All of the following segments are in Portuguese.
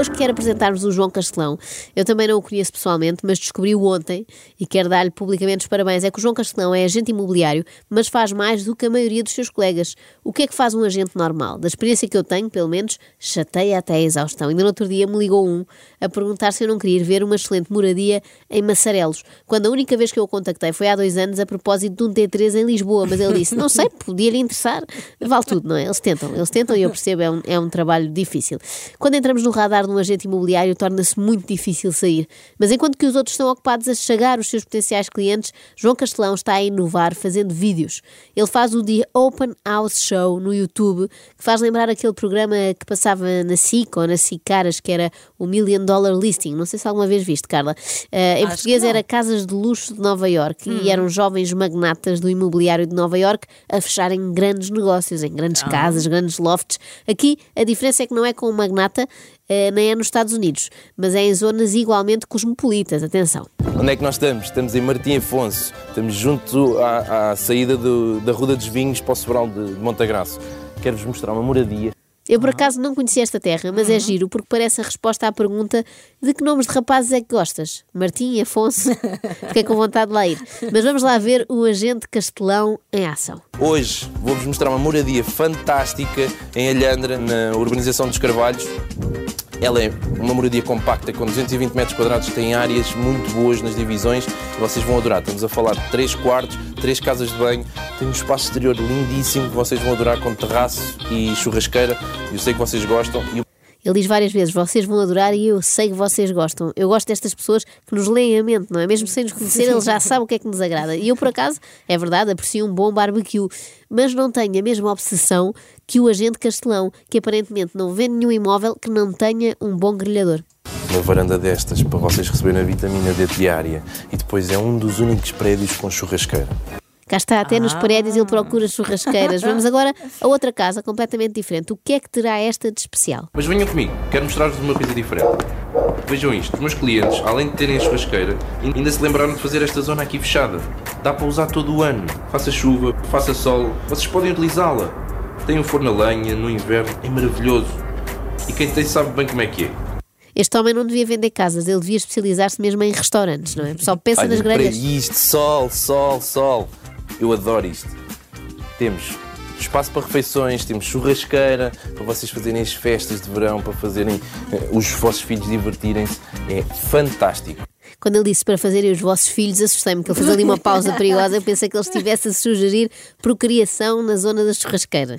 Hoje quero apresentar-vos o João Castelão. Eu também não o conheço pessoalmente, mas descobri-o ontem e quero dar-lhe publicamente os parabéns. É que o João Castelão é agente imobiliário, mas faz mais do que a maioria dos seus colegas. O que é que faz um agente normal? Da experiência que eu tenho, pelo menos, chateia até a exaustão. Ainda no outro dia me ligou um a perguntar se eu não queria ir ver uma excelente moradia em Massarelos, quando a única vez que eu o contactei foi há dois anos a propósito de um T3 em Lisboa, mas ele disse, não sei, podia-lhe interessar. Vale tudo, não é? Eles tentam, eles tentam e eu percebo, é um, é um trabalho difícil. Quando entramos no radar de um agente imobiliário, torna-se muito difícil sair. Mas enquanto que os outros estão ocupados a chegar os seus potenciais clientes, João Castelão está a inovar fazendo vídeos. Ele faz o The Open House Show no YouTube, que faz lembrar aquele programa que passava na SIC ou na SIC Caras, que era o Million Dollar Listing. Não sei se alguma vez viste, Carla. Uh, em português era Casas de Luxo de Nova York e eram jovens magnatas do imobiliário de Nova York a fecharem grandes negócios, em grandes casas, grandes lofts. Aqui a diferença é que não é com o magnata, nem é nos Estados Unidos, mas é em zonas igualmente cosmopolitas. Atenção. Onde é que nós estamos? Estamos em Martim Afonso, estamos junto à, à saída do- da Ruda dos Vinhos para o Sobral de, de Montagraço. Quero-vos mostrar uma moradia. Eu por acaso não conhecia esta terra, mas é giro porque parece a resposta à pergunta de que nomes de rapazes é que gostas? Martim e Afonso? Fiquei com vontade de lá ir. Mas vamos lá ver o agente Castelão em ação. Hoje vou-vos mostrar uma moradia fantástica em Alhandra, na urbanização dos Carvalhos. Ela é uma moradia compacta com 220 metros quadrados, tem áreas muito boas nas divisões e vocês vão adorar. Estamos a falar de 3 quartos, 3 casas de banho, tem um espaço exterior lindíssimo que vocês vão adorar com terraço e churrasqueira. Eu sei que vocês gostam. Ele diz várias vezes: vocês vão adorar e eu sei que vocês gostam. Eu gosto destas pessoas que nos leem a mente, não é? Mesmo sem nos conhecer, ele já sabe o que é que nos agrada. E eu, por acaso, é verdade, aprecio um bom barbecue, mas não tenho a mesma obsessão que o agente Castelão, que aparentemente não vende nenhum imóvel que não tenha um bom grelhador. uma varanda destas para vocês receberem a vitamina D diária e depois é um dos únicos prédios com churrasqueira. Cá está, até nos prédios ele procura churrasqueiras. Vamos agora a outra casa completamente diferente. O que é que terá esta de especial? Mas venham comigo, quero mostrar-vos uma coisa diferente. Vejam isto, os meus clientes, além de terem a churrasqueira, ainda se lembraram de fazer esta zona aqui fechada. Dá para usar todo o ano. Faça chuva, faça sol, vocês podem utilizá-la. Tem um forno a lenha, no inverno, é maravilhoso. E quem tem sabe bem como é que é. Este homem não devia vender casas, ele devia especializar-se mesmo em restaurantes, não é? Só pensa nas Olhem para grelhas. isto, sol, sol, sol. Eu adoro isto. Temos espaço para refeições, temos churrasqueira para vocês fazerem as festas de verão, para fazerem eh, os vossos filhos divertirem-se. É fantástico. Quando ele disse para fazerem os vossos filhos, assustei-me, que ele fez ali uma pausa perigosa. Eu pensei que ele estivesse a sugerir procriação na zona da churrasqueira.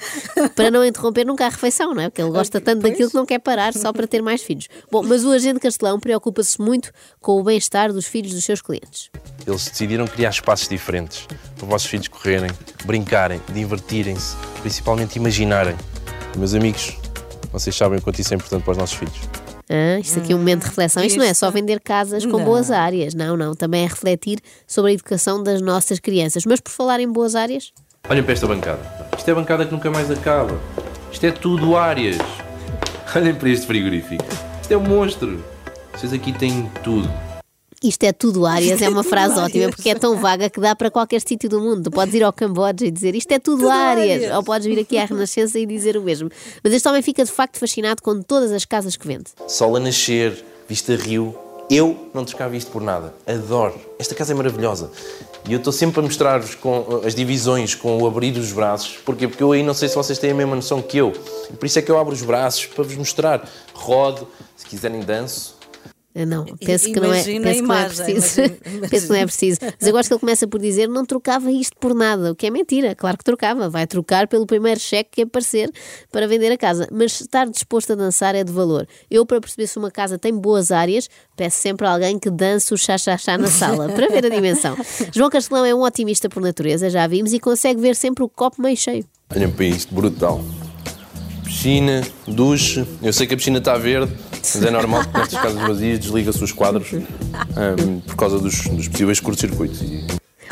Para não interromper nunca a refeição, não é? Porque ele gosta tanto daquilo que não quer parar só para ter mais filhos. Bom, mas o agente Castelão preocupa-se muito com o bem-estar dos filhos dos seus clientes. Eles decidiram criar espaços diferentes para os vossos filhos correrem, brincarem, divertirem-se, principalmente imaginarem. Meus amigos, vocês sabem o quanto isso é importante para os nossos filhos. Ah, isto aqui é um momento de reflexão. Isto não é só vender casas com Não. boas áreas. Não, não. Também é refletir sobre a educação das nossas crianças. Mas por falar em boas áreas, Olhem para esta bancada. Isto é a bancada que nunca mais acaba. Isto é tudo áreas. Olhem para este frigorífico. Isto é um monstro. Vocês aqui têm tudo. Isto é tudo áreas, é uma frase tudo ótima, áreas. porque é tão vaga que dá para qualquer sítio do mundo. Tu podes ir ao Camboja e dizer isto é tudo, Tudo áreas. áreas. ou podes vir aqui à Renascença e dizer o mesmo. Mas este homem fica de facto fascinado com todas as casas que vende. Sol a nascer, vista rio. Eu não descavo isto por nada. Adoro. Esta casa é maravilhosa. E eu estou sempre a mostrar-vos com uh, as divisões, com o abrir os braços. Porquê? Porque eu aí não sei se vocês têm a mesma noção que eu. E por isso é que eu abro os braços para vos mostrar. Rodo, se quiserem danço. Ah, Não, penso que não é, penso a que não é preciso. imagina- penso que não é preciso. Mas eu gosto que ele começa por dizer não trocava isto por nada, o que é mentira. Claro que trocava, vai trocar pelo primeiro cheque que aparecer para vender a casa. Mas estar disposto a dançar é de valor. Eu, para perceber se uma casa tem boas áreas, peço sempre a alguém que dance o chá-chá-chá na sala, para ver a dimensão. João Castelão é um otimista por natureza, já vimos, e consegue ver sempre o copo meio cheio. Olhem para isto, brutal. Piscina, duche. Eu sei que a piscina está verde, mas é normal que nestas casas vazias desliga-se os quadros ahm, por causa dos, dos possíveis curtos-circuitos. E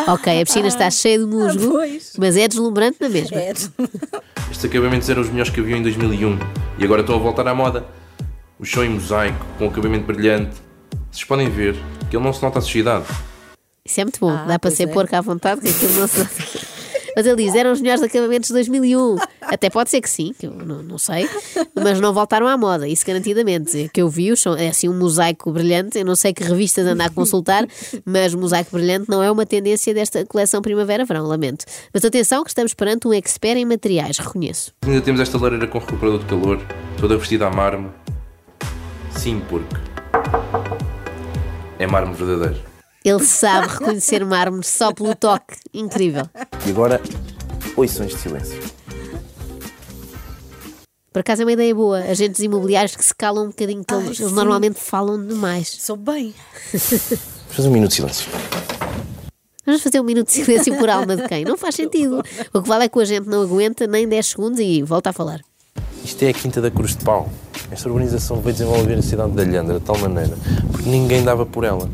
Ok, a piscina está cheia de musgo, pois. mas é deslumbrante na mesma. É. Estes acabamentos eram os melhores que havia em 2001 e agora estão a voltar à moda. O chão em mosaico, com o acabamento brilhante. Vocês podem ver que ele não se nota a sujidade. Isso é muito bom, Ah, dá para ser é. porco à vontade, que aquilo não se. Mas ele diz: eram os melhores acabamentos de 2001. Até pode ser que sim, que eu não, não sei, mas não voltaram à moda, isso garantidamente. O que eu vi são, é assim um mosaico brilhante. Eu não sei que revistas andar a consultar, mas mosaico brilhante não é uma tendência desta coleção primavera-verão, lamento. Mas atenção, que estamos perante um expert em materiais, reconheço. Ainda temos esta lareira com recuperador de calor, toda vestida a mármore. Sim, porque é mármore verdadeiro. Ele sabe reconhecer mármore só pelo toque. Incrível. E agora, oições de silêncio. Por acaso é uma ideia boa. Agentes imobiliários que se calam um bocadinho, que Ai, eles, sim. eles normalmente falam demais. Sou bem. Vamos fazer um minuto de silêncio. Vamos fazer um minuto de silêncio por alma de quem? Não faz sentido. O que vale é que o agente não aguenta nem 10 segundos e volta a falar. Isto é a Quinta da Cruz de Pau. Esta urbanização veio desenvolver a cidade de Alhandra de tal maneira porque ninguém dava por ela.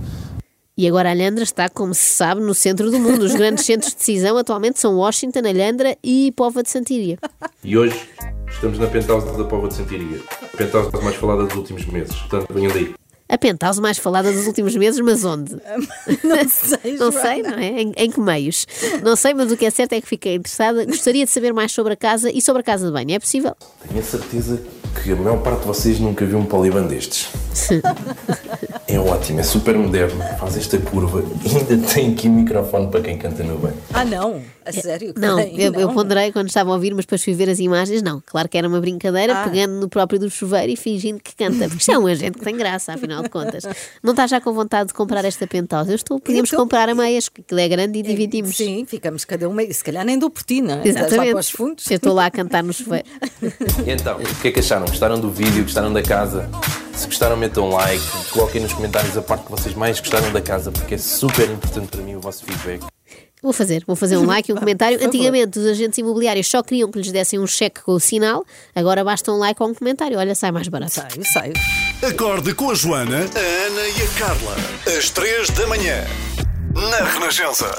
E agora Alhandra está, como se sabe, no centro do mundo. Os grandes centros de decisão atualmente são Washington, Alhandra e Pova de Santíria. E hoje estamos na penthouse da Póvoa de Santiria. A penthouse mais falada dos últimos meses. Portanto, venham daí. A penthouse mais falada dos últimos meses, mas onde? Não sei, Não Joana. sei, não é? Em, em que meios? Não sei, mas o que é certo é que fiquei interessada. Gostaria de saber mais sobre a casa e sobre a casa de banho. É possível? Tenho a certeza que a maior parte de vocês nunca viu um poliban destes. É ótimo, é super moderno, faz esta curva e ainda tem aqui microfone para quem canta no banho. Ah, não? A sério? que Não, eu, eu Não. ponderei quando estava a ouvir, mas depois fui ver as imagens. Não, claro que era uma brincadeira, Ah. pegando no próprio do chuveiro e fingindo que canta. Porque isto é um agente que tem graça, afinal de contas. Não estás já com vontade de comprar esta penthouse? Eu estou, podíamos Então- comprar a meias, que aquilo é grande e dividimos. Sim, ficamos cada uma. Se calhar nem dou por ti, não é? Exatamente. para os fundos. Eu estou lá a cantar no chuveiro. E então, o que é que acharam? Gostaram do vídeo? Gostaram da casa? Se gostaram, metam um like, coloquem nos comentários a parte que vocês mais gostaram da casa, porque é super importante para mim o vosso feedback. Vou fazer, vou fazer um like e um comentário. Antigamente os agentes imobiliários só queriam que lhes dessem um cheque com o sinal, agora basta um like ou um comentário. Olha, sai mais barato. Saio, saio. Acorde com a Joana, a Ana e a Carla. Às três da manhã. Na Renascença.